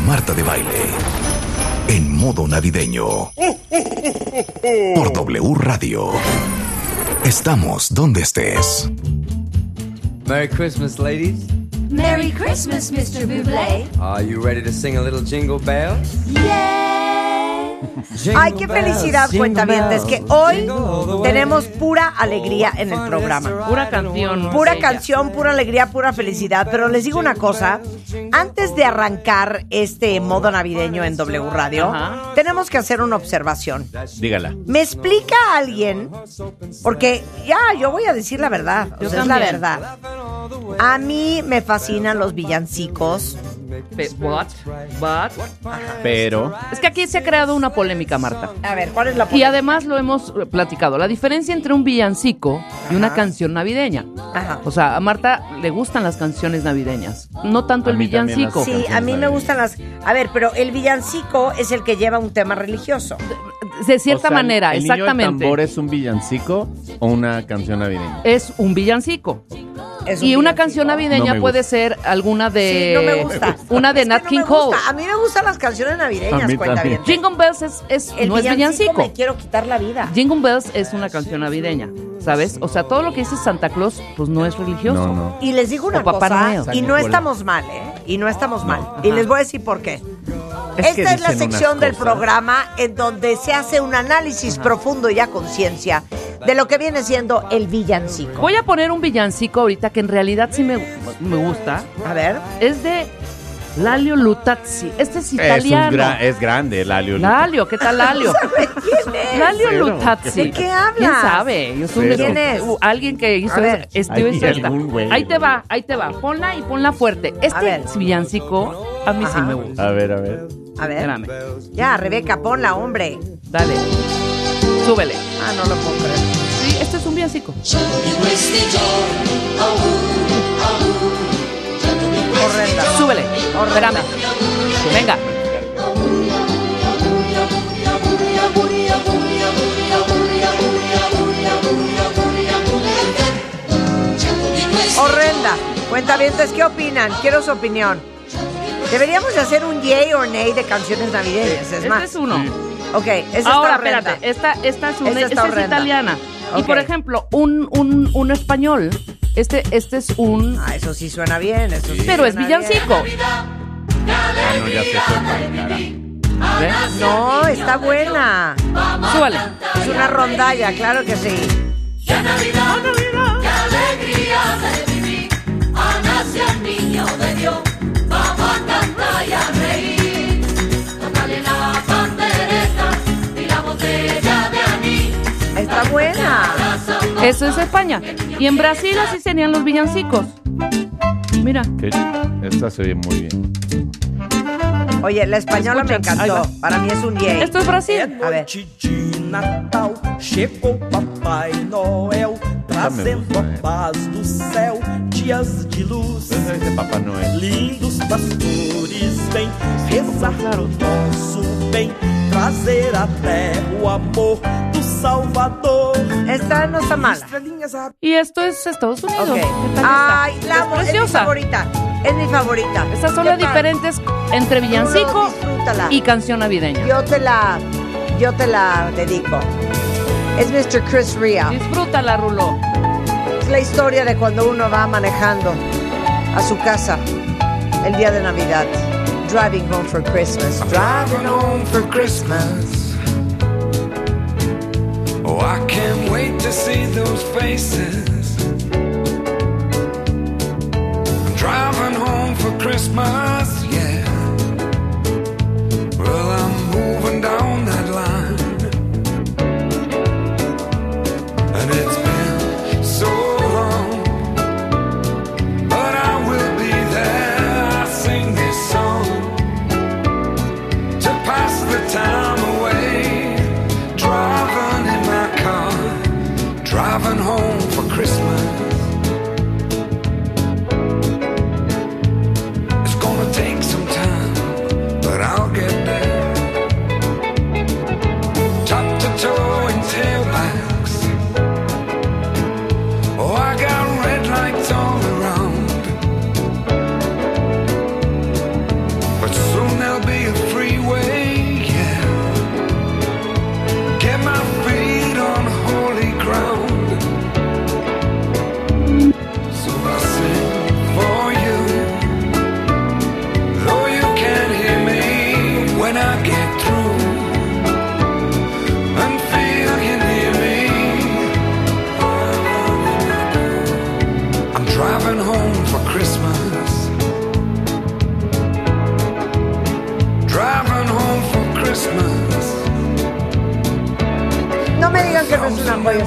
con Marta de Baile. En modo navideño. Por W Radio. Estamos donde estés. Merry Christmas, ladies. Merry Christmas, Mr. Bublé. Are you ready to sing a little jingle bells? Ay, qué felicidad, cuentavientes, que hoy tenemos pura alegría en el programa. Pura canción. Pura canción, pura alegría, pura felicidad. Pero les digo una cosa, antes de arrancar este modo navideño en W Radio, Ajá. tenemos que hacer una observación. Dígala. ¿Me explica alguien? Porque ya, yo voy a decir la verdad. O sea, es la verdad. A mí me fascinan los villancicos. Pe- What? What? Pero Es que aquí se ha creado una polémica, Marta. A ver, ¿cuál es la Y polémica? además lo hemos platicado. La diferencia entre un villancico y una canción navideña. Ajá. O sea, a Marta le gustan las canciones navideñas, no tanto A el mí también villancico. las Sí, a mí me gustan las... A ver, pero el villancico es el que lleva un tema religioso. De cierta o sea, manera, ¿el niño del exactamente. tambor es un villancico o una canción navideña? Es un villancico. Es un Y una canción navideña No puede ser alguna de. Sí, no me gusta. Una de Es que Nat no King me Cole. gusta. A mí me gustan las canciones navideñas, cuenta bien. Jingle Bells es, es- El no es villancico. me quiero quitar la vida. Jingle Bells es una canción navideña, ¿sabes? O sea, todo lo que dice Santa Claus, pues no es religioso. No, no. Y les digo una O Papá cosa, y no estamos mal, ¿eh? Y no estamos mal. Y les voy a decir por qué. Esta es la sección del programa en donde se hace un análisis profundo y a conciencia de lo que viene siendo el villancico. Voy a poner un villancico ahorita que en realidad sí me, me gusta. A ver. Es de Lalio Lutazzi. Este es Es, un italiano. gra- es grande, Lalio. Lalio, ¿qué tal Lalio? ¿Quién es? Lalio Cero. Lutazzi. ¿De qué hablas? ¿Quién sabe? Es un Cero. ¿Quién es? Uh, alguien que hizo A ver. eso. Ahí güey. Te va, ahí te va. Ponla y ponla fuerte. Este villancico a mí sí me gusta. A ver, a ver. A ver. Espérame. Ya, Rebeca, ponla, hombre. Dale. Súbele. Ah, no lo puedo creer. Este es un villancico. Horrenda. Súbele. Espérame. Venga. Horrenda. Cuentavientes, ¿qué opinan? Quiero su opinión. Deberíamos de hacer un yay or nay de canciones navideñas, es Este más. es uno. Ok, esa Ahora, está horrenda. espérate. Esta, esta es, una, Esta esta es horrenda. Y por ejemplo, un, un, un español. Este, este es un. Ah, eso sí suena bien, eso sí Pero es suena bien. villancico. Ah, no, ya se. ¿Ves? No, está buena. Súbale. Es una rondalla, claro que sí. Está Eso es España. Y en Brasil así serían los villancicos. Mira. Que- Esta se oye muy bien. Oye, la española me ahí encantó. va. Para mí es un yay. Esto es Brasil. A ver. Noite de Natal, chegou Papai Noel, trazendo gusta, a eh. paz do céu, dias de luz. Esa es de Papá Noel. Lindos pastores vêm rezar pro nosso bem, trazer até o amor do Salvador. Esta no está mala. Y esto es Estados Unidos. Ay, la amo. Es Es mi favorita. Es mi favorita. Estas son las diferentes entre villancico y canción navideña. Yo te la, yo te la dedico. Es Mr. Chris Ria. Disfrútala, Rulo. Es la historia de cuando uno va manejando a su casa el día de Navidad. Driving home for Christmas. Driving home for Christmas. Oh, I can't wait to see those faces. Driving home for Christmas,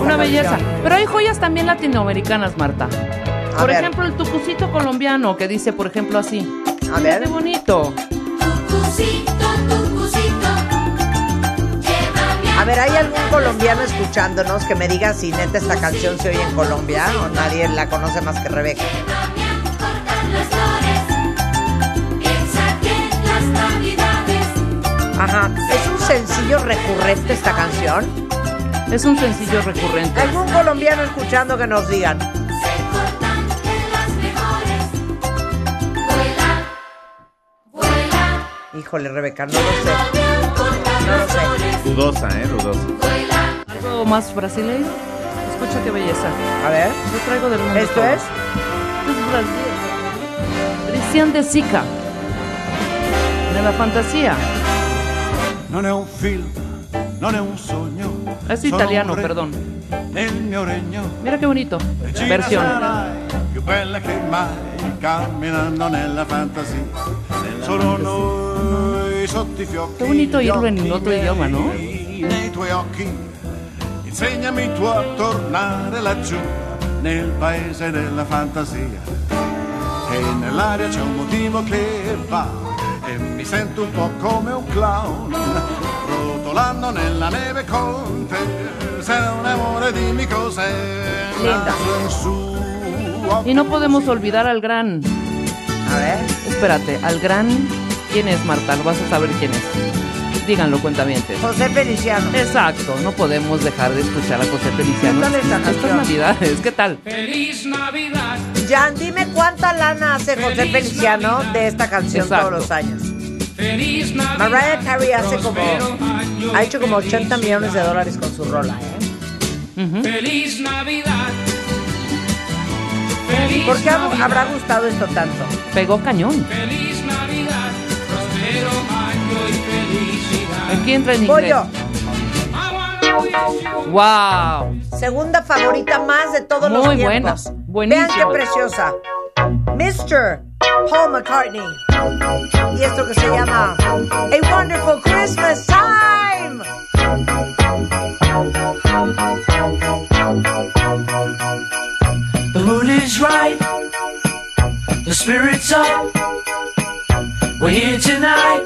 una belleza. canción. Pero hay joyas también latinoamericanas, Marta. A Por ver. ejemplo, el tucucito colombiano que dice, por ejemplo, así. A ver. Qué bonito. Tucucito, tucucito, llévame A ver, ¿hay algún colombiano escuchándonos que me diga si neta esta canción se oye en Colombia o nadie la conoce más que Rebeca? A Ajá. ¿Es un sencillo recurrente esta canción? Es un sencillo recurrente. ¿Algún colombiano escuchando que nos digan? se cortan de las mejores. Vuela, vuela, Híjole, Rebeca, no lo sé. No lo sé. Dudosa, ¿eh? Dudosa. Algo más brasileño. Escucha qué belleza. A ver. Yo traigo del mundo. ¿Esto todo. es? Es Brasil. Cristian de Sica. De la fantasía. Non è un film, non è un sogno. Es italiano, perdón. Nel mio regno. Mira qué bonito. Regina Versión. sarai più bella che mai, camminando nella fantasia. Solo noi sotto i fiocchi. Qué bonito gli oírlo en otro idioma, ¿no? miei, Nei tuoi occhi, insegnami tu a tornare laggiù, nel paese della fantasia. E nell'aria c'è un motivo che va, e mi sento un po' come un clown, rotolando nella neve con te. Se un amore dimmi cos'è, Linda. Y no podemos olvidar al gran. A ver. Espérate, al gran. ¿Quién es Marta? Lo vas a saber quién es. Díganlo, cuentavientes. José Feliciano. Exacto, no podemos dejar de escuchar a José Feliciano. ¿Qué tal esta Estas navidades, ¿qué tal? Jan, dime cuánta lana hace José Feliciano de esta canción Exacto. todos los años. Mariah Carey hace como. Ha hecho como 80 millones de dólares con su rola, ¿eh? Ujú. ¿Por qué hab- habrá gustado esto tanto? Pegó cañón. Aquí entra en Voy inglés. yo. ¡Wow! Segunda favorita más de todos los Muy tiempos. buena, buenísimo. Vean qué preciosa. Mr. Paul McCartney. Y esto que se llama A Wonderful Christmas Time. The mood is right. The spirit's up. We're here tonight.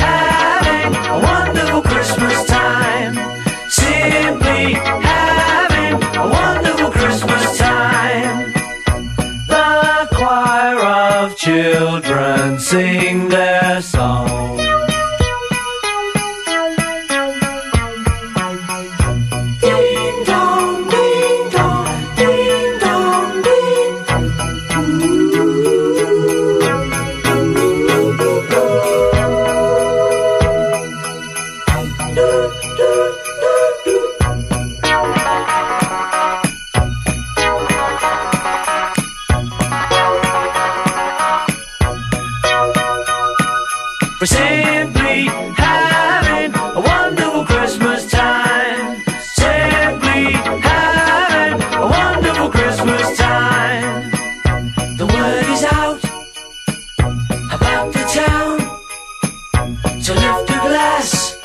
So lift the glass.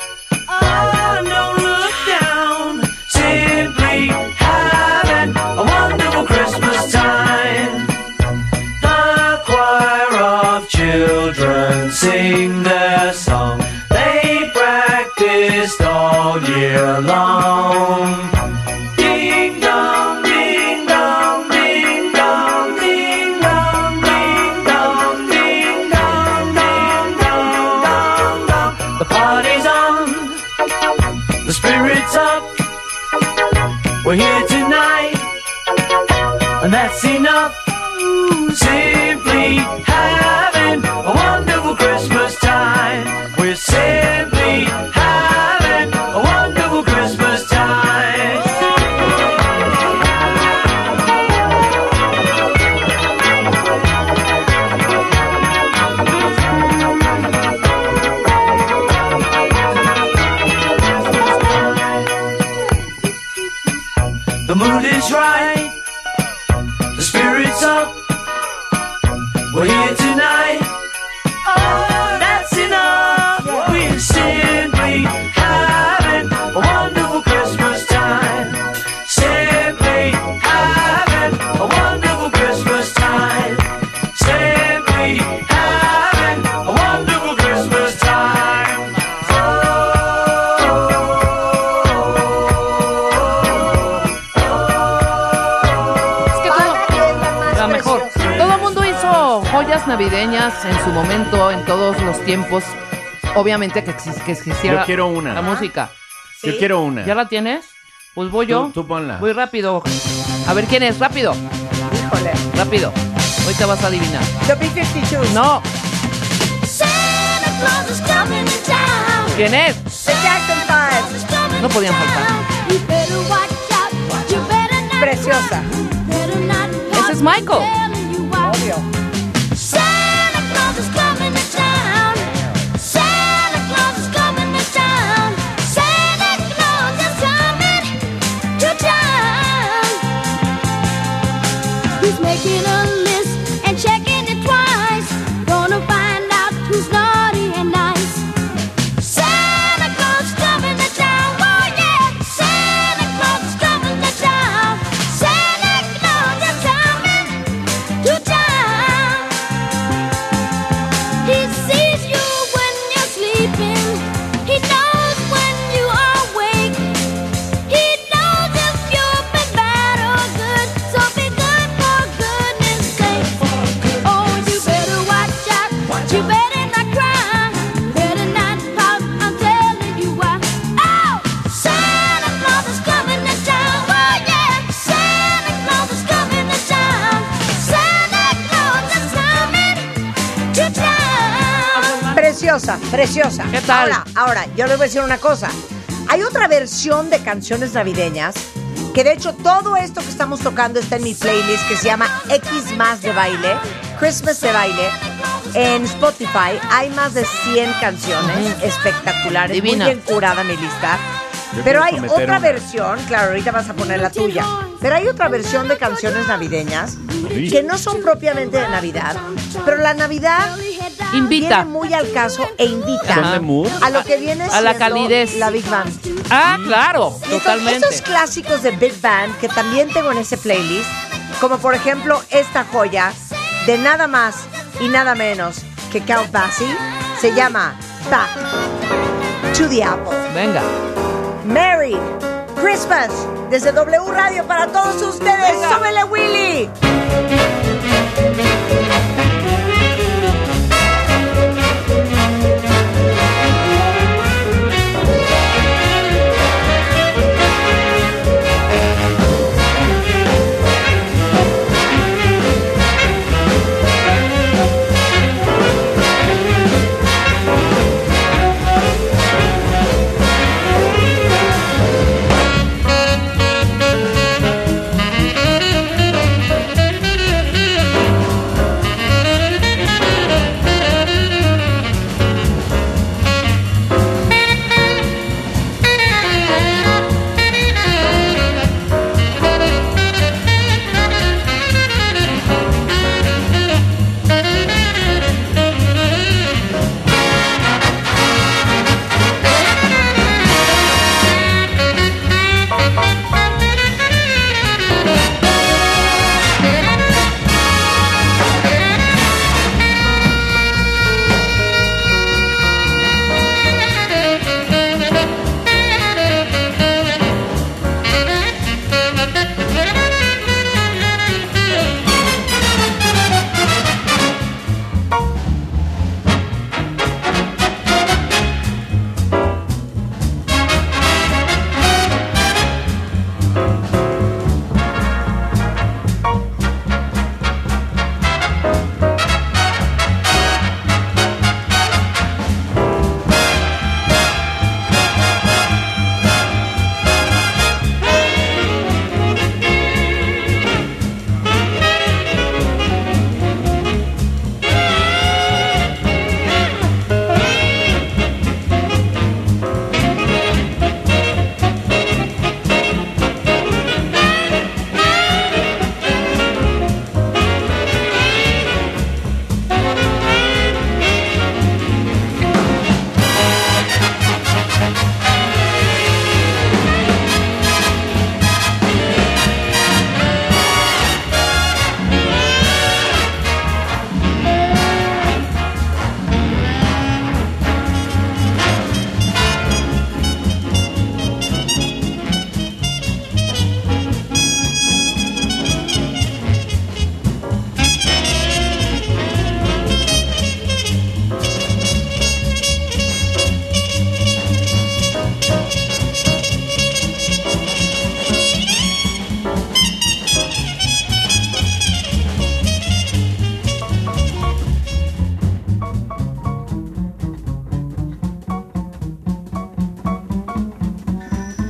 Obviamente que, exis- que existiera Yo quiero una. la música. Yo quiero una. ¿Ya la tienes? Pues voy yo. Tú, tú ponla. Voy rápido. A ver quién es, rápido. Híjole. Rápido. Hoy te vas a adivinar. The B-52. No. Santa Claus is coming to town. ¿Quién es? The Jackson Five. No podían faltar. You better watch out. You better not Preciosa. Ese es Michael. Obvio. Preciosa. ¿Qué tal? Ahora, ahora, yo les voy a decir una cosa. Hay otra versión de canciones navideñas que de hecho todo esto que estamos tocando está en mi playlist que se llama X más de baile, Christmas de baile. En Spotify hay más de 100 canciones espectaculares, Divina. muy bien curada mi lista. Yo Pero hay otra una. versión, claro, ahorita vas a poner la tuya. Pero hay otra versión de canciones navideñas Sí. que no son propiamente de Navidad, pero la Navidad Invita. viene muy al caso e invita ¿Son de mood? a lo que viene A la calidez. la Big Band. Ah, claro. Y Totalmente. Esos clásicos de Big Band que también tengo en ese playlist, como por ejemplo esta joya de nada más y nada menos que Count Basie, se llama Back to the Apple. Venga. Merry Christmas desde W Radio para todos ustedes. Venga. ¡Súbele, Willy!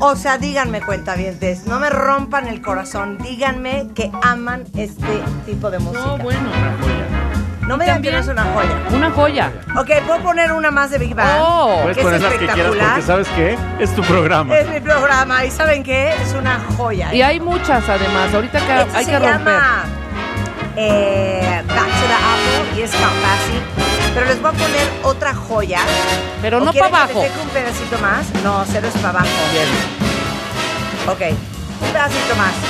O sea, díganme, cuentavientes, no me rompan el corazón. Díganme que aman este tipo de música. No, bueno. No me digan que no es una joya. Una joya. Ok, ¿puedo poner una más de Big Bang? Oh. Puedes que es poner las que quieras espectacular. porque ¿sabes qué? Es tu programa. Es mi programa y ¿saben qué? Es una joya. Y hay muchas además. Ahorita que Este hay se que romper. llama eh, Back to the Apple y es Basie. Pero les voy a poner otra joya. Pero ¿O no para que abajo. deje un pedacito más? No, cero es para abajo. Ok, un pedacito más.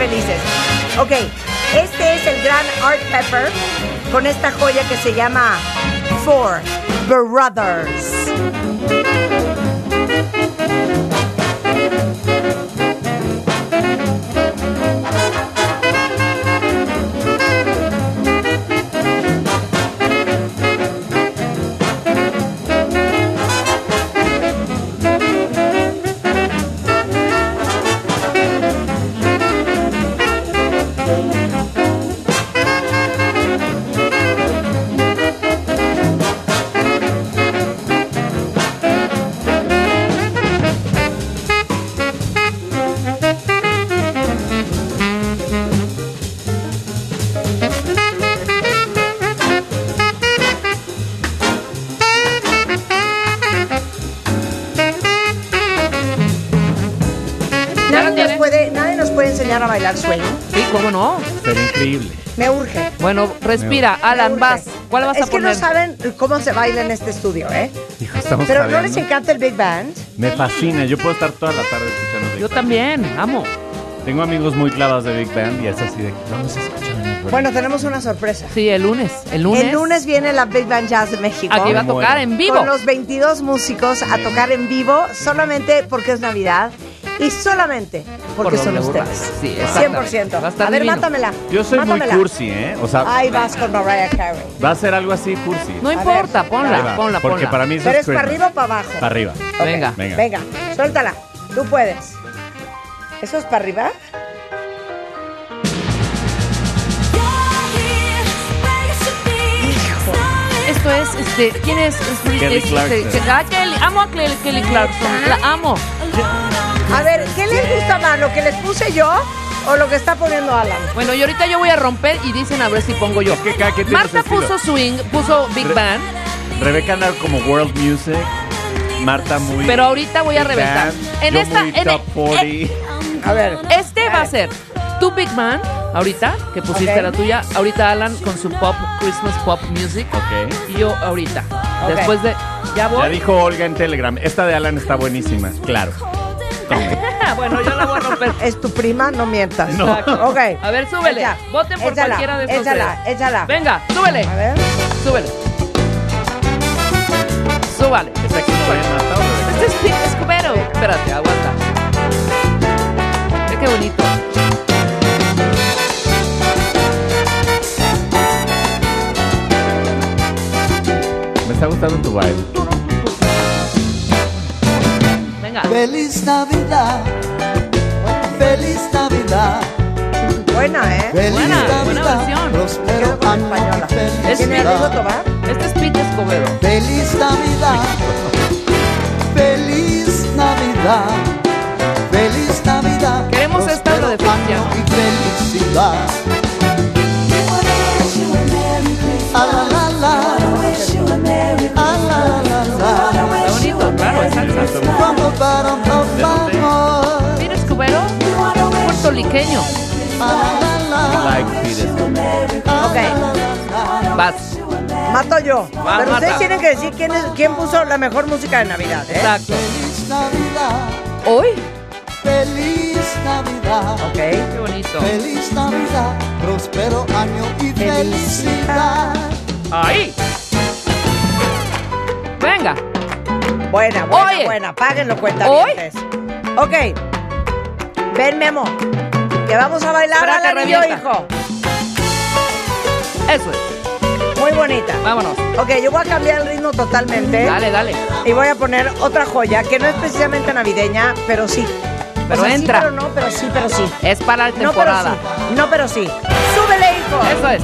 Felices. Ok, este es el gran Art Pepper con esta joya que se llama Four Brothers. Cómo no. Sería increíble. Me urge. Bueno, respira. Alan, vas. ¿Cuál vas es a poner? que no saben cómo se baila en este estudio, ¿eh? Hijo, estamos Pero ¿no les encanta el Big Band? Me fascina. Yo puedo estar toda la tarde escuchando Big Yo Band. también, amo. Tengo amigos muy clavados de Big Band y es así de vamos a escuchar. Bueno, tenemos una sorpresa. Sí, el lunes. El lunes. El lunes viene la Big Band Jazz de México. Aquí va a tocar en vivo. Con los 22 músicos a tocar en vivo solamente porque es Navidad y solamente porque Por son ustedes. Sí, exactamente. 100%. Va a a ver, mátamela. Yo soy mátamela. muy cursi, ¿eh? O sea, Ahí vas con Mariah Carey. va a ser algo así cursi. No A importa, ver. ponla, va, ponla, Porque ponla. para mí eso ¿Pero es es para arriba o para abajo? Para arriba. Venga. Venga. Venga, suéltala. Tú puedes. ¿Eso es para arriba? Esto es, este, ¿quién es? Kelly es- Clarkson. este, ah, Kelly, amo a Kelly, Kelly Clarkson, la amo. A ver, ¿qué les gusta más? ¿Lo que les puse yo o lo que está poniendo Alan? Bueno, y ahorita yo voy a romper y dicen a ver si pongo yo. Es que cada quien tiene Marta su estilo. puso swing, puso Big Re- Band, Rebeca anda como World Music. Marta muy. pero ahorita voy a Big reventar. Band, En yo esta, muy en top 40. eh, A ver. este va a ser tu Big Band, ahorita, que pusiste Ok. la tuya, ahorita Alan con su pop, Christmas pop music, ok. y yo ahorita. Ok. Después de, ya voy. Ya dijo Olga en Telegram. Esta de Alan está buenísima. Claro. Bueno, yo la voy a romper. Es tu prima, no mientas. No. Ok. A ver, súbele. Echa, Voten por échala, cualquiera de estos Échala, tres. échala. Venga, súbele. A ver. Súbele. Súbale. ¿Esta aquí? Este es Pink Escobero. Espérate, aguanta. Ve qué bonito. Me está gustando tu baile. Venga. Feliz Navidad, feliz Navidad, Buena, ¿eh? feliz Buena, buena Navidad, versión. Quedo con año española. y felicidad. ¿Tiene Tobar? Este es Pink Escobedo. Feliz Navidad, feliz Navidad, feliz Navidad. Queremos esta de año y felicidad. Pink Escobedo, puertorriqueño. Peter. Ok, Vas. mato yo. Va, Pero ustedes mata. tienen que decir quién, es, quién puso la mejor música de Navidad, ¿eh? Exacto. feliz Navidad, Hoy. feliz Navidad. Ok. Qué bonito. Feliz Navidad, próspero año y felicidad. Ahí. Venga. Buena, buena, Oye. buena. Páguenlo, cuenta. Ok. Ven, Memo. Que vamos a bailar que anillo, revienta. hijo. Eso es. Muy bonita. Vámonos. Ok, yo voy a cambiar el ritmo totalmente. Dale, dale. Y voy a poner otra joya que no es precisamente navideña, pero sí. Pero O sea, sí, entra. pero no, pero sí, pero sí. Es para la No, pero temporada. sí. No, pero sí. Súbele, hijo. Eso es.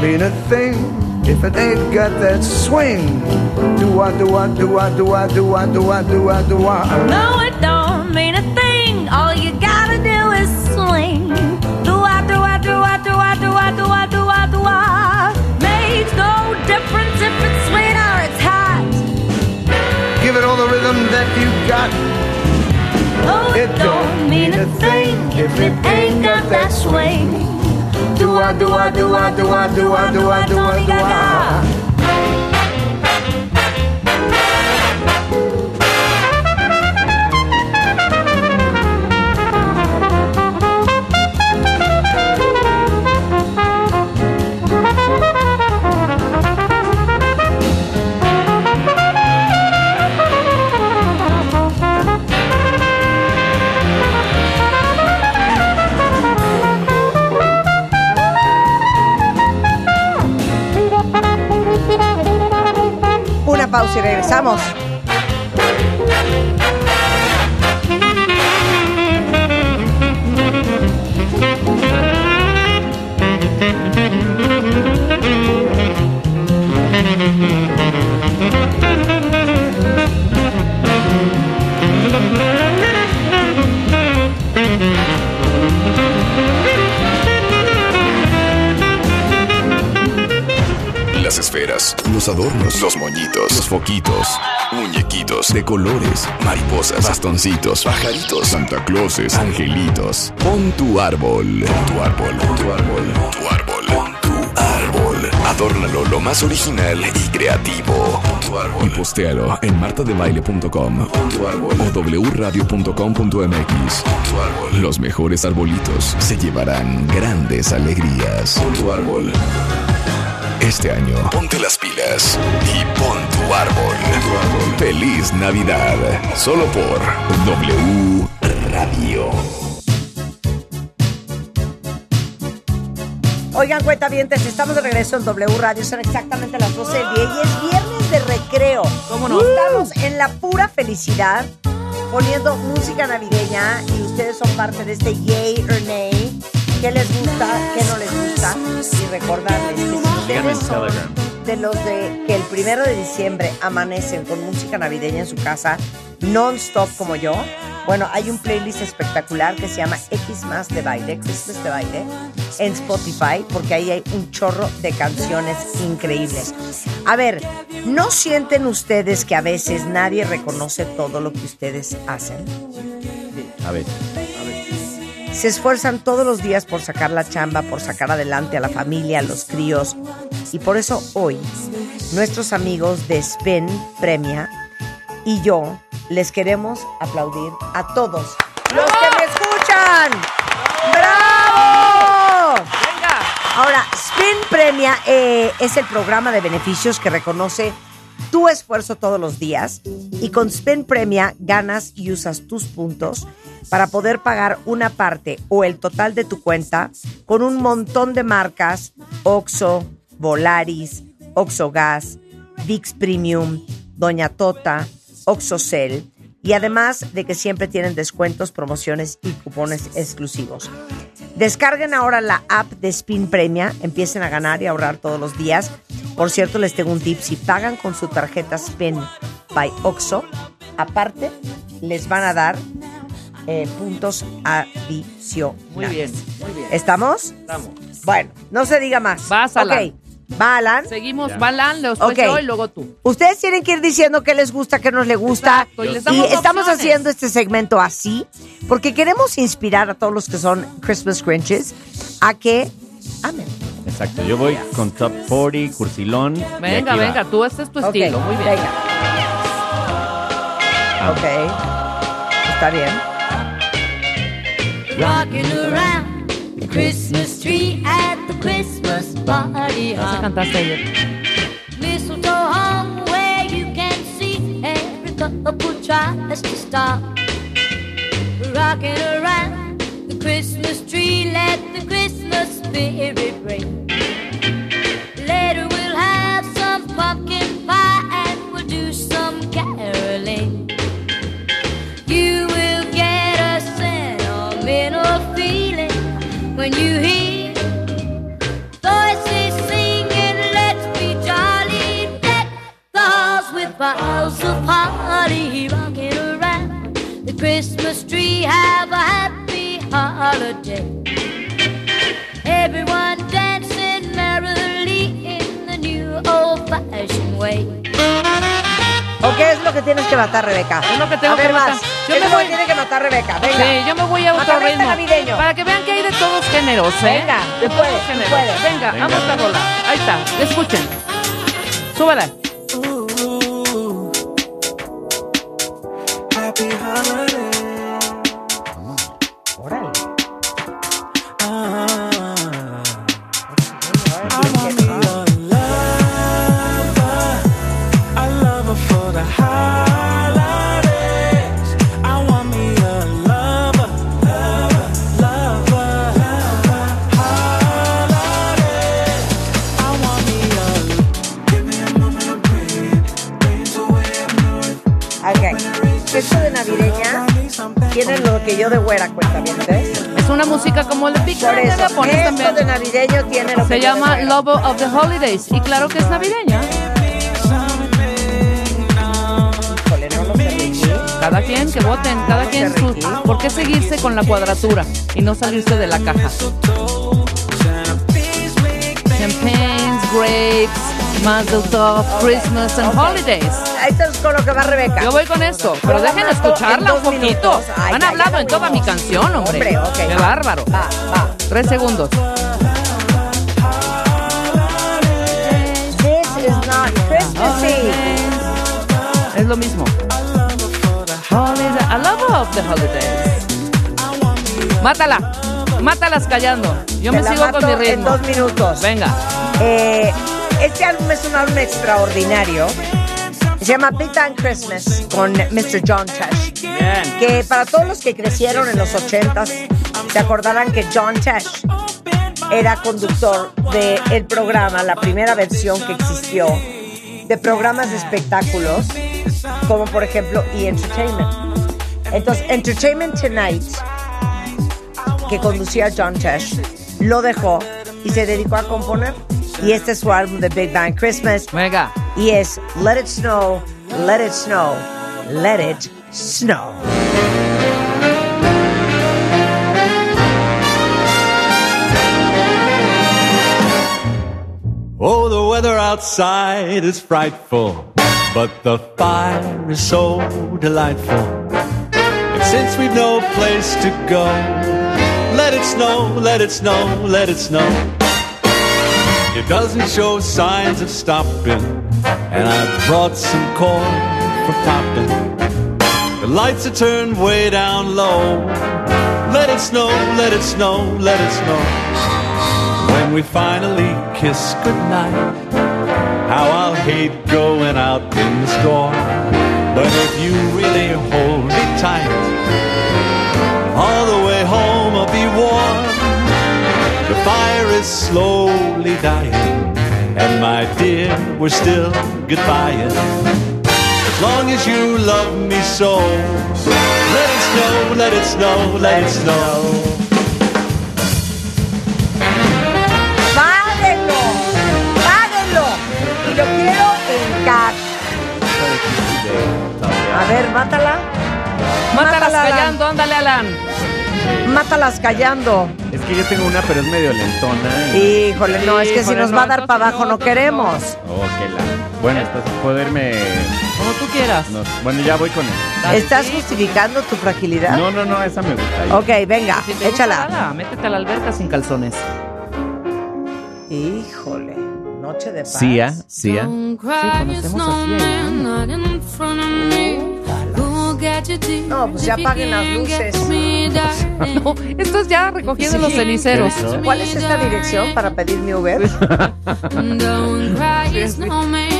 Mean a thing if it ain't got that swing. Do I, do I, do I, do I, do I, do I, do I, do I? No, it don't mean a thing. All you gotta do is swing. Do I, do I, do I, do I, do I, do I, do I, do I. Makes no difference if it's sweet or it's hot. Give it all the rhythm that you got. Oh, it don't mean a thing if it ain't got that swing. Do I, do I, do I, do I, do Pausa y regresamos. Los adornos, los moñitos, los foquitos, muñequitos de colores, mariposas, bastoncitos, pajaritos, Santa Clauses, angelitos. Pon tu árbol, tu árbol, tu árbol, pon tu árbol, pon tu árbol. Adórnalo lo más original y creativo. Pon tu árbol. Y postéalo en martadebaile.com o wradio.com.mx. Tu árbol. Los mejores arbolitos se llevarán grandes alegrías. Pon tu árbol. Este año, ponte las pilas y pon tu árbol. Feliz Navidad, solo por W Radio. Oigan, cuentavientes, estamos de regreso en W Radio. Son exactamente las 12 del día y es viernes de recreo. ¿Cómo no? Estamos en la pura felicidad poniendo música navideña y ustedes son parte de este yay or nay. ¿Qué les gusta? ¿Qué no les gusta? Y recordarles que Síganme en ustedes son Telegram. de los de que el primero de diciembre amanecen con música navideña en su casa non-stop como yo, bueno, hay un playlist espectacular que se llama X más de baile, Christmas de baile, en Spotify, porque ahí hay un chorro de canciones increíbles. A ver, ¿no sienten ustedes que a veces nadie reconoce todo lo que ustedes hacen? A ver. Se esfuerzan todos los días por sacar la chamba, por sacar adelante a la familia, a los críos. Y por eso hoy, nuestros amigos de Spin Premia y yo les queremos aplaudir a todos los que me escuchan. ¡Bravo! Ahora, Spin Premia eh, es el programa de beneficios que reconoce tu esfuerzo todos los días y con Spin Premia ganas y usas tus puntos para poder pagar una parte o el total de tu cuenta con un montón de marcas Oxo, Volaris, Oxo Gas, VIX Premium, Doña Tota, Oxocel y además de que siempre tienen descuentos, promociones y cupones exclusivos. Descarguen ahora la app de Spin Premia, empiecen a ganar y ahorrar todos los días. Por cierto, les tengo un tip, si pagan con su tarjeta Spin by Oxo, aparte les van a dar eh, puntos adicionales. Muy bien, muy bien. ¿Estamos? Estamos. Bueno, no se diga más. Vas, Alan. Ok, va Alan. Seguimos, Balan, después Ok. yo y luego tú. Ustedes tienen que ir diciendo qué les gusta, qué no les gusta. Exacto, y les y damos estamos haciendo este segmento así porque queremos inspirar a todos los que son Christmas Grinches a que amen. Exacto, yo voy con Top 40, Cursilón. Venga, venga, tú, este es tu estilo. Muy bien. venga. Ah. Ok. Está bien. Rocking around Christmas tree at the Christmas party hop. Eso cantaste ayer. Mistletoe hung where you can see every couple tries to stop. Rocking around the Christmas tree, let the Christmas spirit ring. Later we'll have some pumpkin pie and when you hear voices singing, let's be jolly. Deck the halls with boughs of holly rocking around the Christmas tree. Have a happy holiday. Everyone qué es lo que tienes que matar, Rebeca? Es lo que tengo a ver, que matar. vas. Yo ¿Qué me voy- tiene que matar Rebeca? Venga. Sí, yo me voy a otro este ritmo. navideño. Para que vean que hay de todos géneros, ¿eh? Venga, de todos géneros. puedes. Venga, Venga. vamos a rola. Ahí está, escuchen. Súbela. De güera cuenta, ¿vienes? Es una música como el de Pixar. Por ¿me eso, esto también? de navideño tiene lo que Se de llama güera. Love of the Holidays. Y claro que es navideña. Híjole, no lo sé, Ricky. Cada quien que voten, cada quien su. ¿Por qué seguirse con la cuadratura y no salirse de la caja? Champagnes, grapes, Mazel Christmas and Holidays. Ahí está con lo que va Rebeca. Yo voy con esto, pero Yo dejen escucharla en un poquito. Ay, Han hablado en toda mi canción, hombre. Hombre, ok, Qué va, bárbaro. Va, va. Tres segundos. This is not Christmassy. Es lo mismo. Holiday, I love of the holidays. Mátala. Mátalas callando. Yo Te me sigo con mi En ritmo. dos minutos. Venga. Eh, este álbum es un álbum extraordinario. Se llama Big Bang Christmas con Mr. John Tesh. Bien. Que para todos los que crecieron en los 80s, se acordarán que John Tesh era conductor del programa, la primera versión que existió, de programas de espectáculos, como por ejemplo E! Entertainment. Entonces, Entertainment Tonight, que conducía John Tesh, lo dejó y se dedicó a componer. Y este es su álbum de Big Bang Christmas. Venga. Y es Let It Snow, Let It Snow, Let It Snow. Oh, the weather outside is frightful, but the fire is so delightful. And since we've no place to go, let it snow, let it snow, let it snow. It doesn't show signs of stopping, and I've brought some corn for popping. The lights are turned way down low. Let it snow, let it snow, let it snow. When we finally kiss goodnight, how I'll hate going out in the storm. But if you really hold me tight, fire is slowly dying, and my dear, we're still goodbying. As long as you love me so, let it snow, let it snow, let it snow. ¡Páguenlo! ¡Páguenlo! Y lo quiero en cash. A ver, mátala. Mátalas Mátala, callando, ándale, Alan. Mátalas callando. Yo tengo una, pero es medio lentona. Híjole, no, es que si Híjole, nos no, va a dar entonces para abajo no, no entonces queremos. Oh, qué la. Bueno, entonces poderme. Como tú quieras. no, bueno, ya voy con él. ¿Estás justificando tu fragilidad? No, no, no, esa me gusta. ahí. Ok, venga, Si te gusta, échala. nada, métete a la alberca sin calzones. Híjole, noche de paz. Sí, Sia, Sia. conocemos así, ¿eh? No, pues ya apaguen las luces. No, esto es ya recogiendo los ceniceros. ¿Cuál es esta dirección para pedir mi Uber?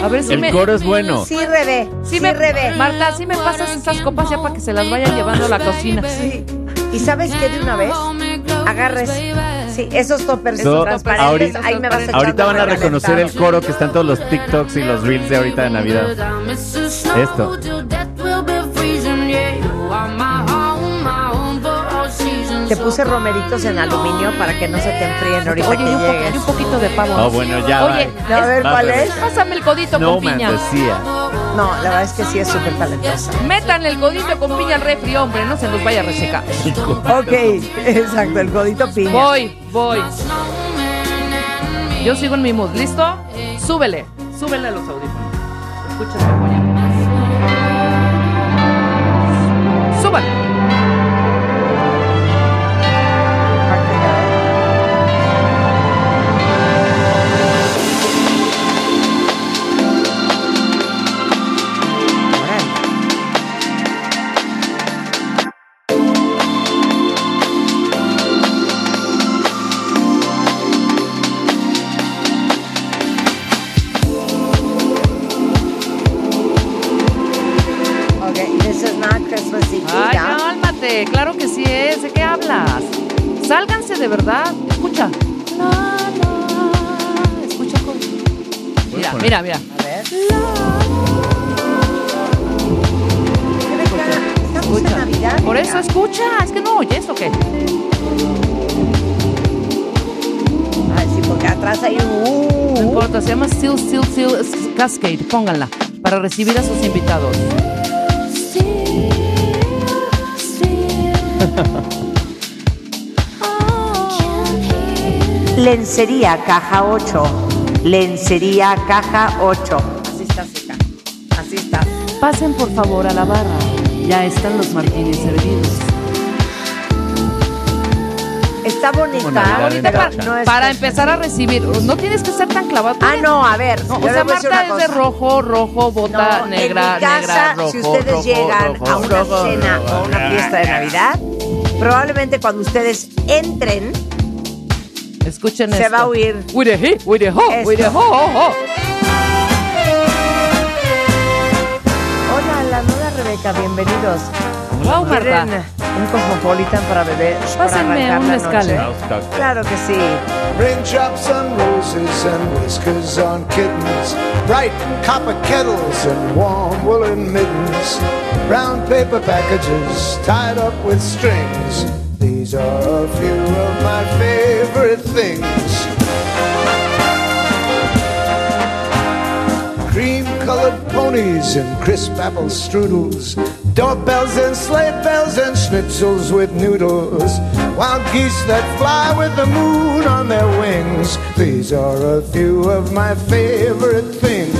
A ver si El me... coro es bueno. Sí, Rebe. Sí, Sí, me, Rebe. Marta, sí me pasas estas copas ya para que se las vayan llevando a la cocina. Sí. ¿Y sabes qué de una vez? Agarres. Sí, esos toppers No, transparentes, ahorita- ahí me vas echando Ahorita van a reconocer el coro que están todos los TikToks y los Reels de ahorita de Navidad. Esto. Te puse romeritos en aluminio para que no se te enfríen ahorita Oye, que y un, po- llegues. y un poquito de pavo. Oh, bueno, ya Oye, va. A ver, ¿cuál es? pásame el codito con piña. decía. No, la verdad es que sí es súper talentosa. Metan el codito con piña al refri, hombre, no se nos vaya a resecar. Ok, exacto, el codito piña. Voy, voy. Yo sigo en mi mood. ¿Listo? Súbele. Súbele a los audífonos. Escúchame, voy a- Súbale. Sálganse de verdad. Escucha. La, la. Escucha con... Mira, mira, mira. A ver. Escucha. Navidad. Por eso mira. escucha. Es que no oyes o qué. Ay, sí, porque atrás hay un... No Uh, importa, se llama Still, Still, Still Cascade. Pónganla para recibir a sus invitados. Lencería, caja 8. Lencería, caja 8. Así está, Zika. Así está. Pasen por favor a la barra. Ya están los martinis servidos. Está bonita. Navidad Ahorita en para, Cacha. no es para empezar a recibir. No tienes que ser tan clavado. Ah, no, a ver. No, o sea, a Marta es de rojo, rojo, bota No, negra, en mi casa, negra, rojo. si ustedes rojo, llegan rojo, a una rojo, cena rojo. o una fiesta de Navidad, probablemente cuando ustedes entren, Escuchen se esto. va a oír. With the he, with the ho, Esto. with the ho, ho, ho. Hola, la nueva Rebeca, bienvenidos. Wow, Marta. ¿Quieren un Cosmopolitan para beber? para Pásenme arrancar un la mezcal. Claro que sí. Raindrops on roses and whiskers on kittens, bright copper kettles and warm woolen mittens, brown paper packages tied up with strings. These are a few of my favorite things. Cream colored ponies and crisp apple strudels, doorbells and sleigh bells and schnitzels with noodles, wild geese that fly with the moon on their wings. These are a few of my favorite things.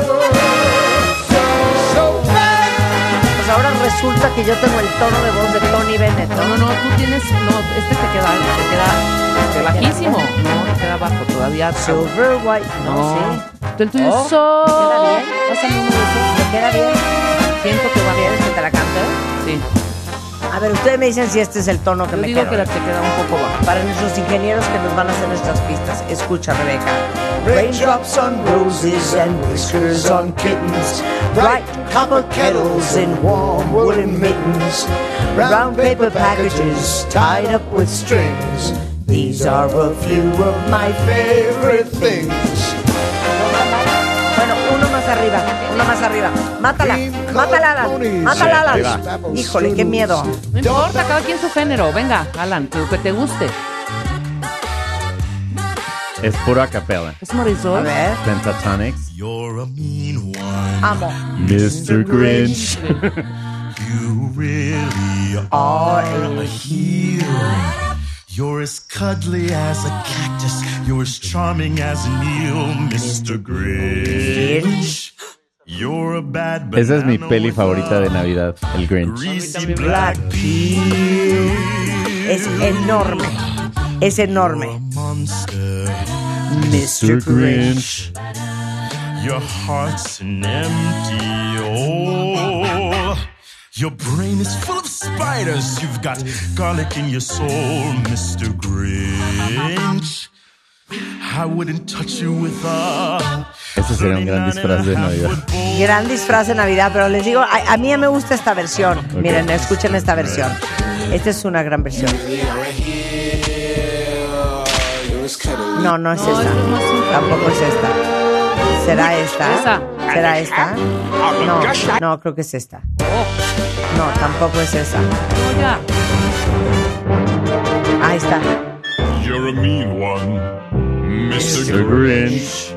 ahora resulta que yo tengo el tono de voz de Tony Bennett. No, no, no, tú tienes. No, este te queda, te queda bajísimo. No, te queda bajo todavía. Silver White. No, No. sí. Tú el tuyo Oh. ¿Queda bien? Pásame uno de esos. ¿Me queda bien? Siento que va ¿Quieres que te la cante? Sí. A ver, ustedes me dicen si este es el tono que Yo me digo queda. que te queda un poco bajo. Para nuestros ingenieros que nos van a hacer nuestras pistas. Escucha, Rebeca. Raindrops on roses and whiskers on kittens, bright copper kettles in warm wooden mittens, brown paper packages tied up with strings. These are a few of my favorite things. Bueno, uno más arriba, uno más arriba. Mátala, mátala, Alan. Mátala, Alan. Híjole, qué miedo. No importa, cada quien su género. Venga, Alan, que, que te guste. Es puro a capella. Es Marisol. A ver, Pentatonics. You're a mean one. amo. Mr. Grinch. You really are a hero. You're as cuddly as a cactus. You're as charming as an eel, Mr. Grinch. You're a bad Esa es mi banana peli with favorita de Navidad, el Grinch. Greasy black peel. Es enorme. Es enorme. Monster, Mr. Grinch. Your heart's an empty hole. Your brain is full of spiders. You've got garlic in your soul, Mr. Grinch. I wouldn't touch you with a. Ese sería un gran disfraz de Navidad. Gran disfraz de Navidad, pero les digo, a, a mí me gusta esta versión. Miren, escuchen esta versión. Esta es una gran versión. No, no es esta. Tampoco es esta. ¿Será esta? Esa. ¿Será esta? No, no, creo que es esta. No, tampoco es esa. No, ya. Ahí está. You're a mean one, Mr. Grinch.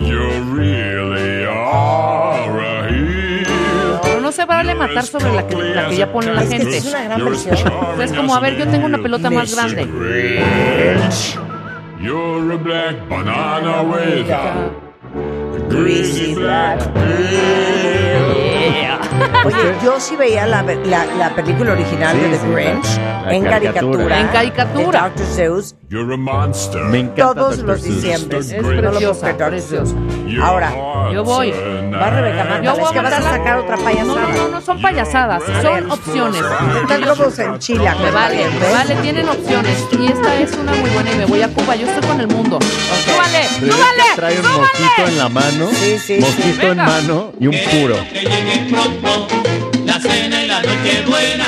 You really are a. Pero no se vale matar sobre la que, la que ya pone la Es que gente. es una gran versión. Es como, a ver, yo tengo una pelota más grande. Grinch. You're a black banana with a greasy black beer. Yeah. Oye, yo sí veía la, la, la película original Sí, de The sí, Grinch la- la en caricatura. caricatura. En caricatura. Dr. Seuss. You're a monster. Me encanta Todos Dr. los diciembres. Es No preciosa, Dr. preciosa. Ahora, Yo voy. Va Rebeca, mátala. Yo voy Es a que vas a sacar otra No, payasada. no, no son payasadas, son opciones. Están como en Chile. Me vale, me vale, tienen opciones. Y esta es una muy buena y me voy a Cuba. Yo estoy con el mundo. ¡Tú vale! ¡Tú Rebeca vale! trae un ¡Tú mosquito en la mano, Sí, sí, sí. mosquito en mano y un puro. La cena y la noche buena.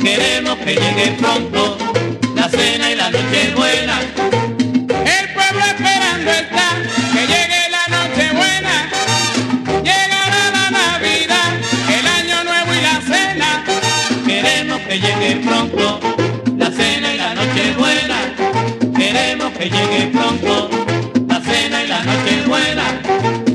Queremos que llegue pronto la cena y la noche buena. El pueblo esperando está que llegue la noche buena. Llegará la Navidad, el año nuevo y la cena. Queremos que llegue pronto la cena y la noche buena. Queremos que llegue pronto la cena y la noche buena.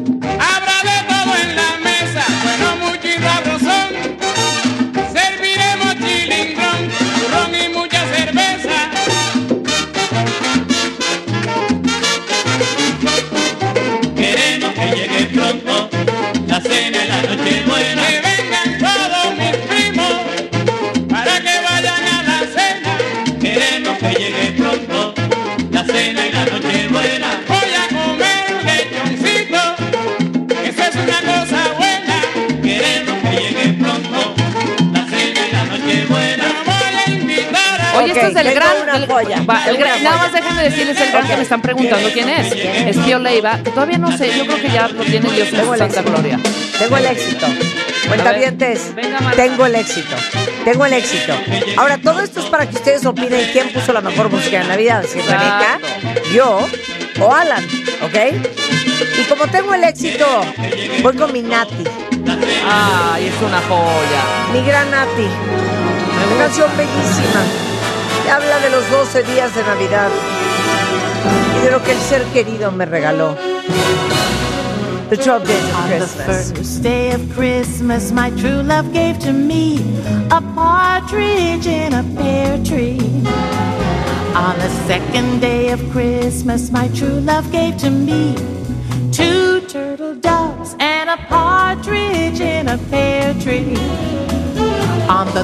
Esto es el gran. una el- joya, va, el tengo gran- una nada más déjenme decirles el gran que me están preguntando quién es. Es Pío Leiva, todavía no sé, yo creo que ya lo tiene Dios en santa gloria. Tengo el éxito. Cuentavientes, tengo el éxito. Tengo el éxito. Ahora, todo esto es para que ustedes opinen quién puso la mejor música de Navidad. Si Rebeca, yo o Alan, ¿ok? Y como tengo el éxito, voy con mi Nati, Ay, es una joya. mi gran Nati. Una canción bellísima. Habla de los 12 días de Navidad y de lo que el ser querido me regaló. The 12 days of On the Christmas. first day of Christmas, my true love gave to me a partridge in a pear tree. On the second day of Christmas, my true love gave to me two turtle doves and a partridge in a pear tree. On the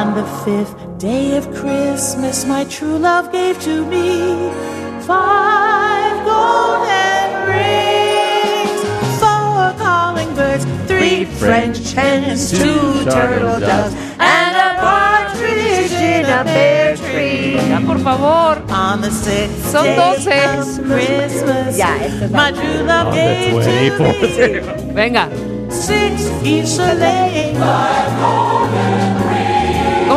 On the fifth day of Christmas, my true love gave to me five golden rings, four calling birds, three French hens, two turtle doves, and a partridge in a pear tree. Ya, por favor. On the sixth Son day 12. of Christmas, Ya, esta es la- my true love gave to me Venga. six geese a laying.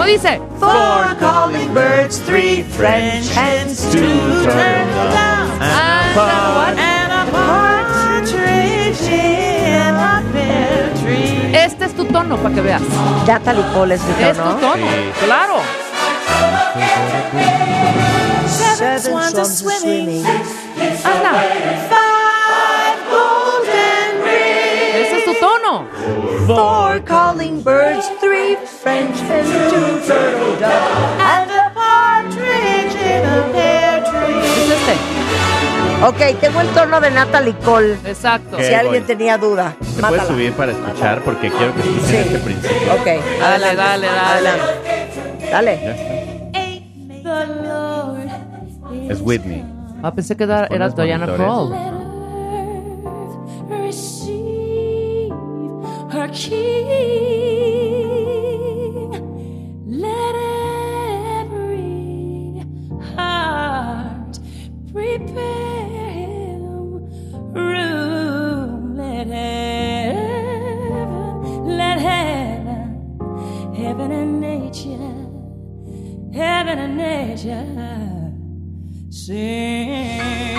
¿Cómo dice? Four calling birds, three French hens, two turtle doves, and a, and a partridge in a pear tree. Este es tu tono para que veas. Natalie Cole es mi Es tu tono. tono, claro. Seven swans are swimming. Hazla. Four calling birds, three French hens, two turtle doves. And a partridge in a pear tree. Es este. Ok, tengo el tono de Natalie Cole. Exacto. Si alguien voy. tenía duda, ¿Te puedes mátala. subir para escuchar? Porque quiero que escuchen Sí. este principio. Ok, Dale, dale, dale. adelante. Dale. Lord Es Whitney. Ah, pensé que era, era Diana monitores. Her king. Let every heart prepare him room. Let heaven, let heaven, heaven and nature, heaven and nature sing.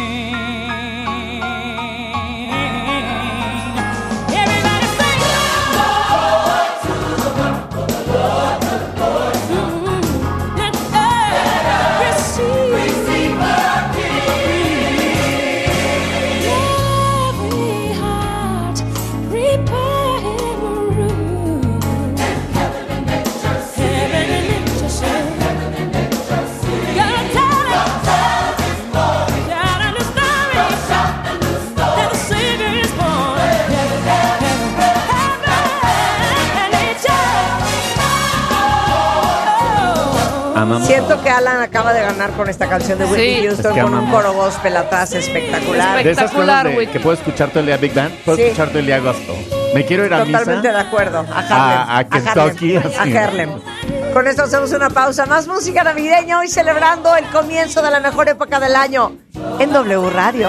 Siento que Alan acaba de ganar con esta canción de Whitney Sí. Houston Es que con un coro gospel atrás espectacular. De esas Espectacular, cosas de Whitney. que puedo escuchar todo el día Big Band, puedo Sí. escuchar todo el día Gospel. Me quiero ir a Totalmente misa. de acuerdo. A Harlem. A- a Kentucky, Harlem. así. A Harlem. Con esto hacemos una pausa. Más música navideña hoy celebrando el comienzo de la mejor época del año en W Radio.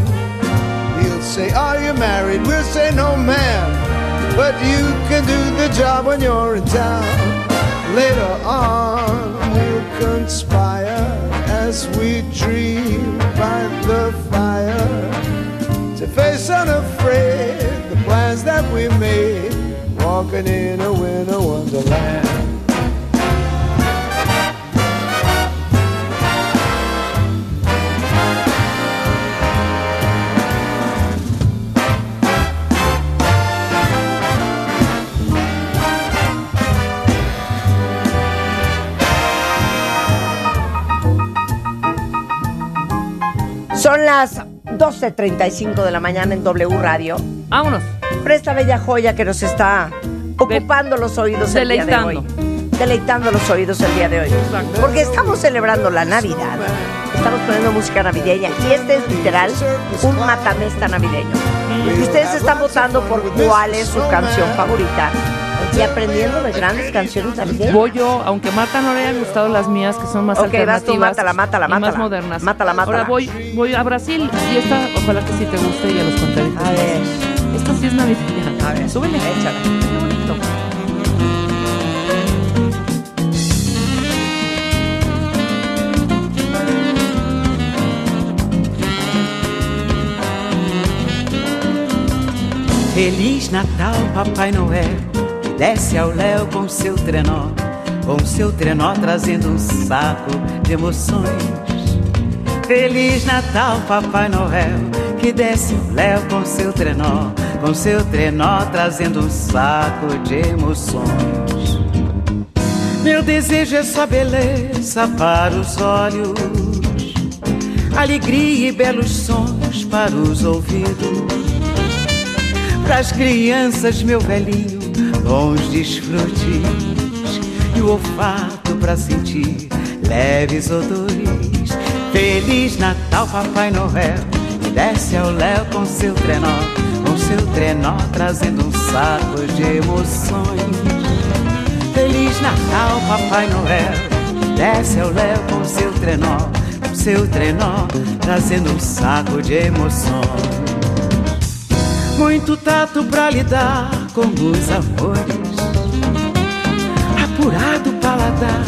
Say, Are you married? We'll say, No, ma'am. But you can do the job when you're in town. Later on, we'll conspire as we dream by the fire to face unafraid the plans that we made, walking in a winter wonderland. 12.35 de la mañana en W Radio. Vámonos. Por esta bella joya que nos está ocupando los oídos el día de hoy. Deleitando los oídos el día de hoy. Porque estamos celebrando la Navidad. Estamos poniendo música navideña y este es literal un matamesta navideño. Y ustedes están votando por cuál es su canción favorita y aprendiendo de grandes canciones navideñas. Voy yo, aunque Marta no le hayan gustado las mías, que son más Ok, vas tú, alternativas. mátala, mátala, y más mátala. modernas. Mátala, mátala. Ahora voy, voy a Brasil y esta, ojalá que sí te guste y a los contaré. A ver. Esta sí es navideña. A ver, súbele. Échala. Qué bonito. Feliz Natal, Papai Noel, desce ao léu com seu trenó, com seu trenó trazendo um saco de emoções. Feliz Natal, Papai Noel, que desce ao léu com seu trenó, com seu trenó trazendo um saco de emoções. Meu desejo é só beleza para os olhos, alegria e belos sons para os ouvidos. Para as crianças, meu velhinho, bons desfrutes e o olfato para sentir leves odores. Feliz Natal, Papai Noel, desce ao léu com seu trenó, com seu trenó trazendo um saco de emoções. Feliz Natal, Papai Noel, desce ao léu com seu trenó, com seu trenó trazendo um saco de emoções. Muito tato pra lidar com os amores. Apurado paladar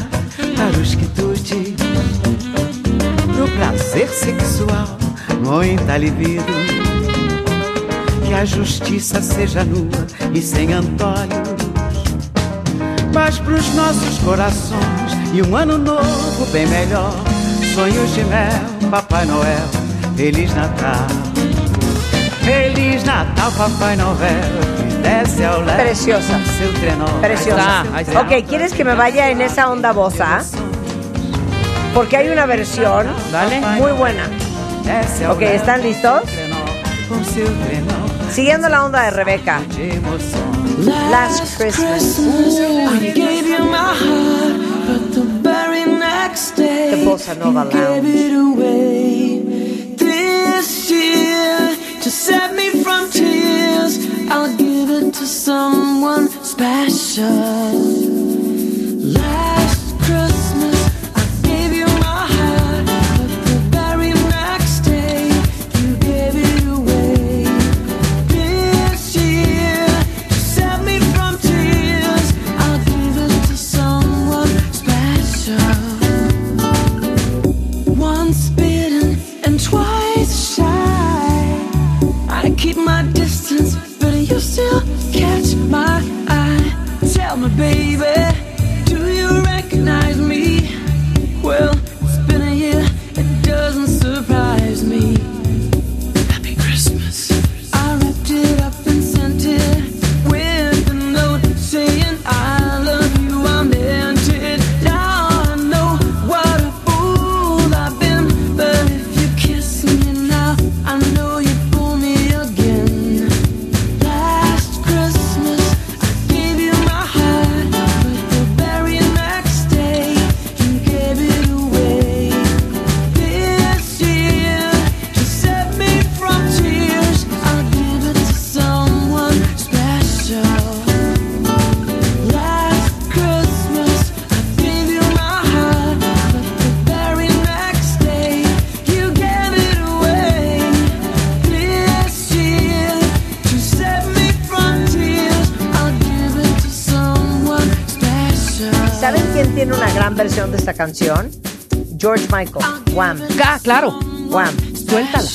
para os quitutes Pro prazer sexual, muita libido Que a justiça seja nua e sem antolhos. Mas pros nossos corações e um ano novo bem melhor. Sonhos de mel, Papai Noel, Feliz Natal. Feliz Natal, Papai Noel, Preciosa. Preciosa. Ok, ¿quieres que me vaya en esa onda bosa? Porque hay una versión muy buena. Ok, ¿están listos? Siguiendo la onda de Rebeca. Last Christmas. The Bossa Nova Lounge. This year, to set me from tears, I'll give it to someone special. Claro. Wham. Suéltala.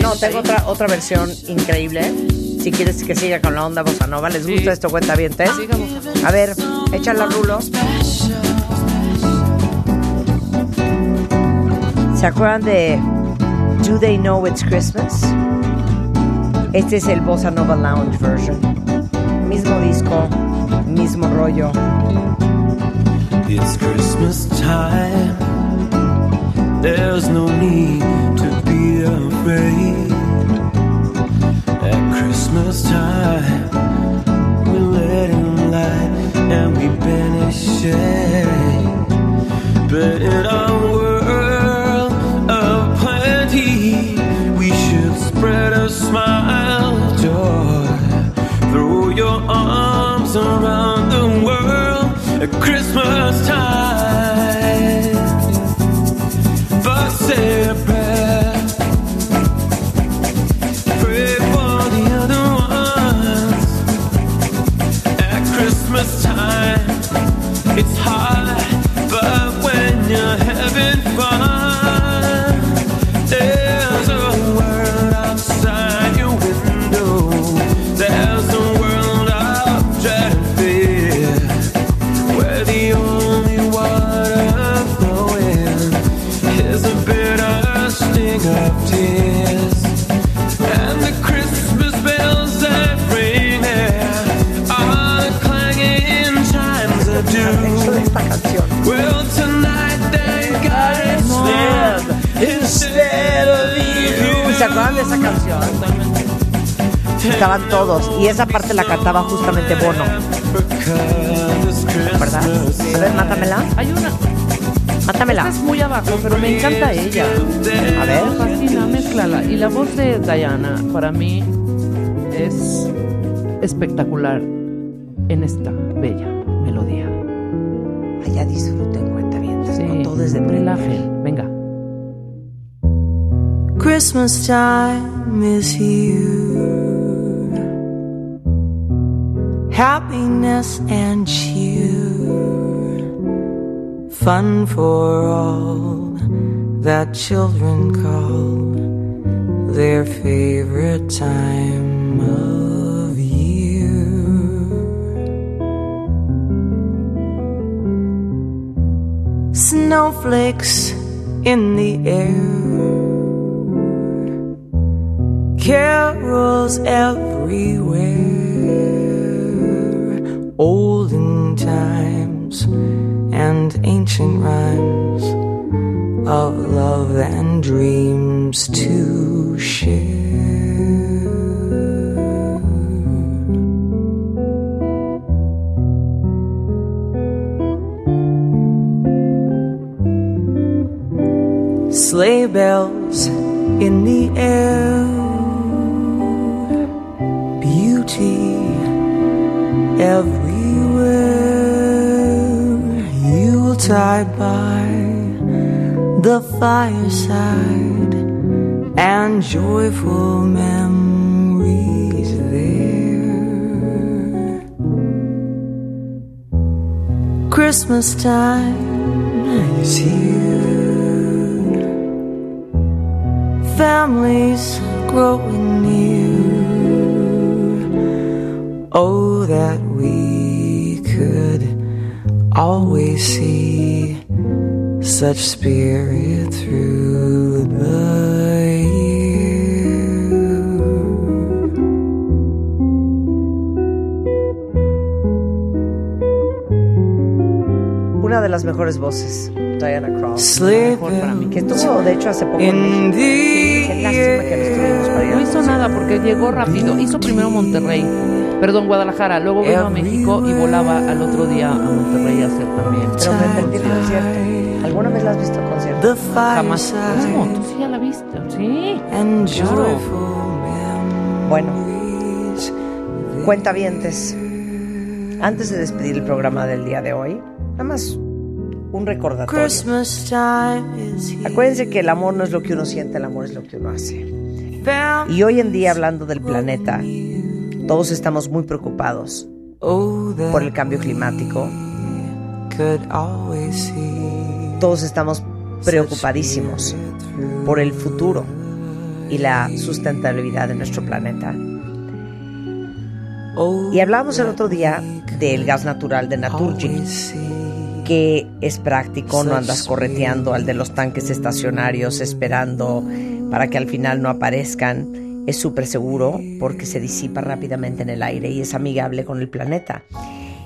No, tengo otra, otra versión increíble. Si quieres que siga con la onda bossa nova, ¿les gusta esto? Cuenta bien, A ver, échala, Rulo. ¿Se acuerdan de Do They Know It's Christmas? Este es el Bossa Nova Lounge version. Mismo disco, mismo rollo. It's Christmas time. There's no need to be afraid. At Christmas time, we let in light and we banish shade. But in our world of plenty, we should spread a smile you. ¿Se acuerdan de esa canción? Estaban todos. Y esa parte la cantaba justamente Bono. ¿Verdad? A ver, mátamela. Hay una. Mátamela. Esta es muy abajo, pero me encanta ella. A ver. Me fascina, mézclala. Y la voz de Diana, para mí, es espectacular Christmas time is here. Happiness and cheer. Fun for all that children call their favorite time of year. Snowflakes in the air. Carols everywhere, olden times and ancient rhymes of love and dreams to share. Sleigh bells in the air everywhere. Yuletide by the fireside and joyful memories there. Christmas time is here. Families growing near. Oh, that we could always see such spirit through the year. Una de las mejores voces, Diana. Sleep Mejor para mí. Que estuvo, de hecho, hace poco en México. Qué lástima que no estuvimos para ir a No hizo nada porque llegó rápido. Hizo primero Monterrey, perdón, Guadalajara, luego vino a México y volaba al otro día a Monterrey a hacer también. Pero me perdí el concierto. ¿Alguna vez la has visto concierto? Jamás. ¿Cómo? Tú sí ya la viste. Sí. Claro. Bueno, cuentavientes. Antes de despedir el programa del día de hoy, nada más un recordatorio. Acuérdense que el amor no es lo que uno siente, el amor es lo que uno hace. Y hoy en día, hablando del planeta, todos estamos muy preocupados por el cambio climático. Todos estamos preocupadísimos por el futuro y la sustentabilidad de nuestro planeta. Y hablábamos el otro día del gas natural de Naturgy, que es práctico, no andas correteando al de los tanques estacionarios esperando para que al final no aparezcan. Es súper seguro porque se disipa rápidamente en el aire y es amigable con el planeta.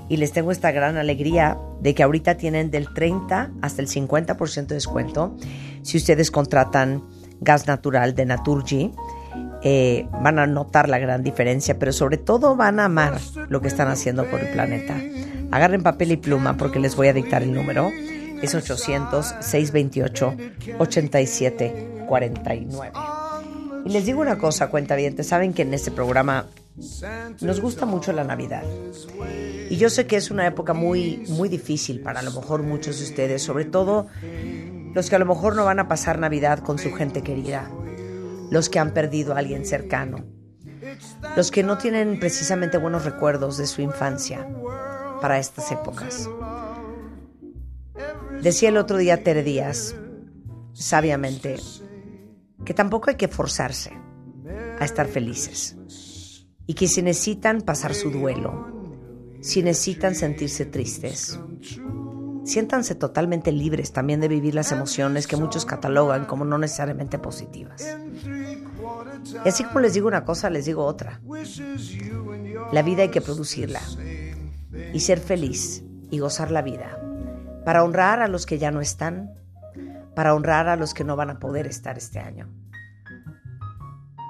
Y les tengo esta gran alegría de que ahorita tienen del 30 hasta el 50% de descuento si ustedes contratan gas natural de Naturgy eh, van a notar la gran diferencia, pero sobre todo van a amar lo que están haciendo por el planeta. Agarren papel y pluma porque les voy a dictar el número. Es 800-628-8749. Y les digo una cosa, cuenta bien, saben que en este programa nos gusta mucho la Navidad. Y yo sé que es una época muy, muy difícil para a lo mejor muchos de ustedes, sobre todo los que a lo mejor no van a pasar Navidad con su gente querida los que han perdido a alguien cercano, los que no tienen precisamente buenos recuerdos de su infancia para estas épocas. Decía el otro día Tere Díaz, sabiamente, que tampoco hay que forzarse a estar felices y que si necesitan pasar su duelo, si necesitan sentirse tristes, siéntanse totalmente libres también de vivir las emociones que muchos catalogan como no necesariamente positivas. Y así como les digo una cosa, les digo otra. La vida hay que producirla y ser feliz y gozar la vida para honrar a los que ya no están, para honrar a los que no van a poder estar este año.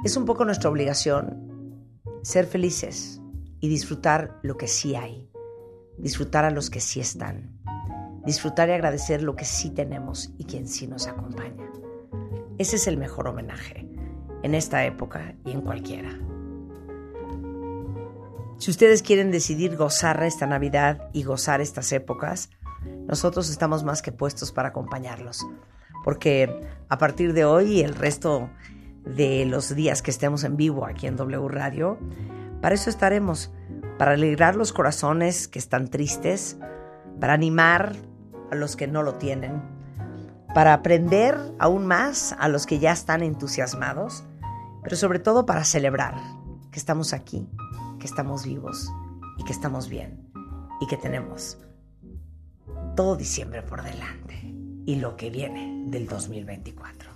Es un poco nuestra obligación ser felices y disfrutar lo que sí hay, disfrutar a los que sí están disfrutar y agradecer lo que sí tenemos y quien sí nos acompaña. Ese es el mejor homenaje en esta época y en cualquiera. Si ustedes quieren decidir gozar esta Navidad y gozar estas épocas, nosotros estamos más que puestos para acompañarlos. Porque a partir de hoy y el resto de los días que estemos en vivo aquí en W Radio, para eso estaremos, para alegrar los corazones que están tristes, para animar a los que no lo tienen, para aprender aún más a los que ya están entusiasmados, pero sobre todo para celebrar que estamos aquí, que estamos vivos y que estamos bien y que tenemos todo diciembre por delante y lo que viene del 2024.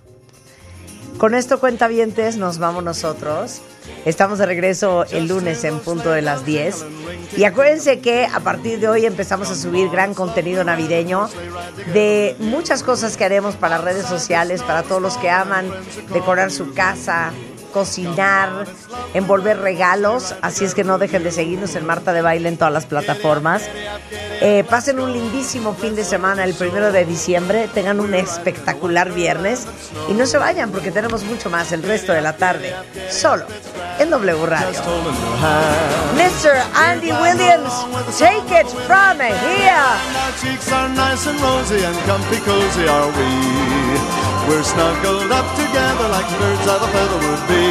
Con esto, cuentavientes, nos vamos nosotros. Estamos de regreso el lunes en punto de las 10. Y acuérdense que a partir de hoy empezamos a subir gran contenido navideño de muchas cosas que haremos para redes sociales, para todos los que aman decorar su casa, cocinar, envolver regalos. Así es que no dejen de seguirnos en Marta de Baile en todas las plataformas. Eh, pasen un lindísimo fin de semana el primero de diciembre. Tengan un espectacular viernes. Y no se vayan porque tenemos mucho más el resto de la tarde. Solo en W Radio. Mr. Andy Williams, take it from here. We're snuggled up together like birds of a feather would be.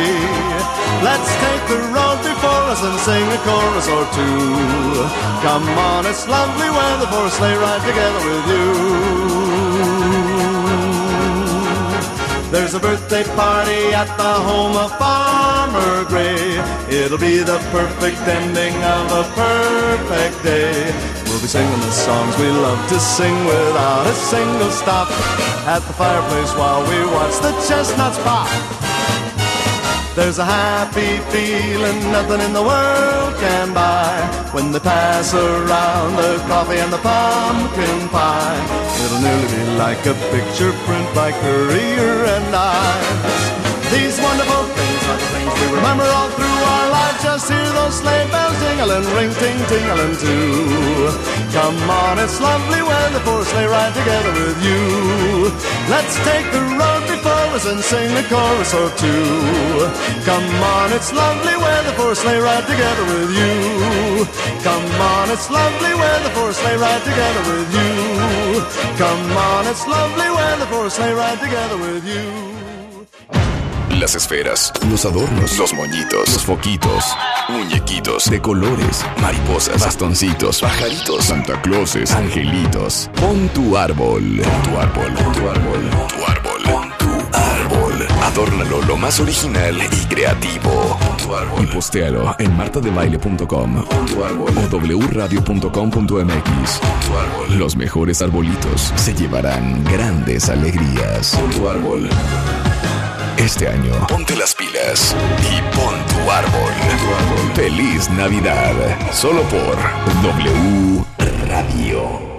Let's take the road before us and sing a chorus or two. Come on, it's lovely weather for a sleigh ride together with you. There's a birthday party at the home of Farmer Gray. It'll be the perfect ending of a perfect day. We'll be singing the songs we love to sing without a single stop at the fireplace while we watch the chestnuts pop. There's a happy feeling nothing in the world can buy when they pass around the coffee and the pumpkin pie. It'll nearly be like a picture print by Courier and Ives. These wonderful things are the things we remember all through. Just hear those sleigh bells jingling, ring ting tingling too. Come on, it's lovely weather for a sleigh ride together with you. Let's take the road before us and sing a chorus or two. Come on, it's lovely weather for a sleigh ride together with you. Come on, it's lovely weather for a sleigh ride together with you. Come on, it's lovely weather for a sleigh ride together with you. Las esferas, los adornos, los moñitos, los foquitos, muñequitos de colores, mariposas, bastoncitos, pajaritos, Santa Clauses, angelitos. Pon tu árbol, pon tu árbol, pon tu árbol, pon tu árbol, pon tu árbol. Adórnalo, lo más original y creativo. Pon tu árbol. Y postéalo en martadebaile.com o wradio.com.mx. Los mejores arbolitos se llevarán grandes alegrías. Pon tu árbol. Este año, ponte las pilas y pon tu árbol. Feliz Navidad. Solo por W Radio.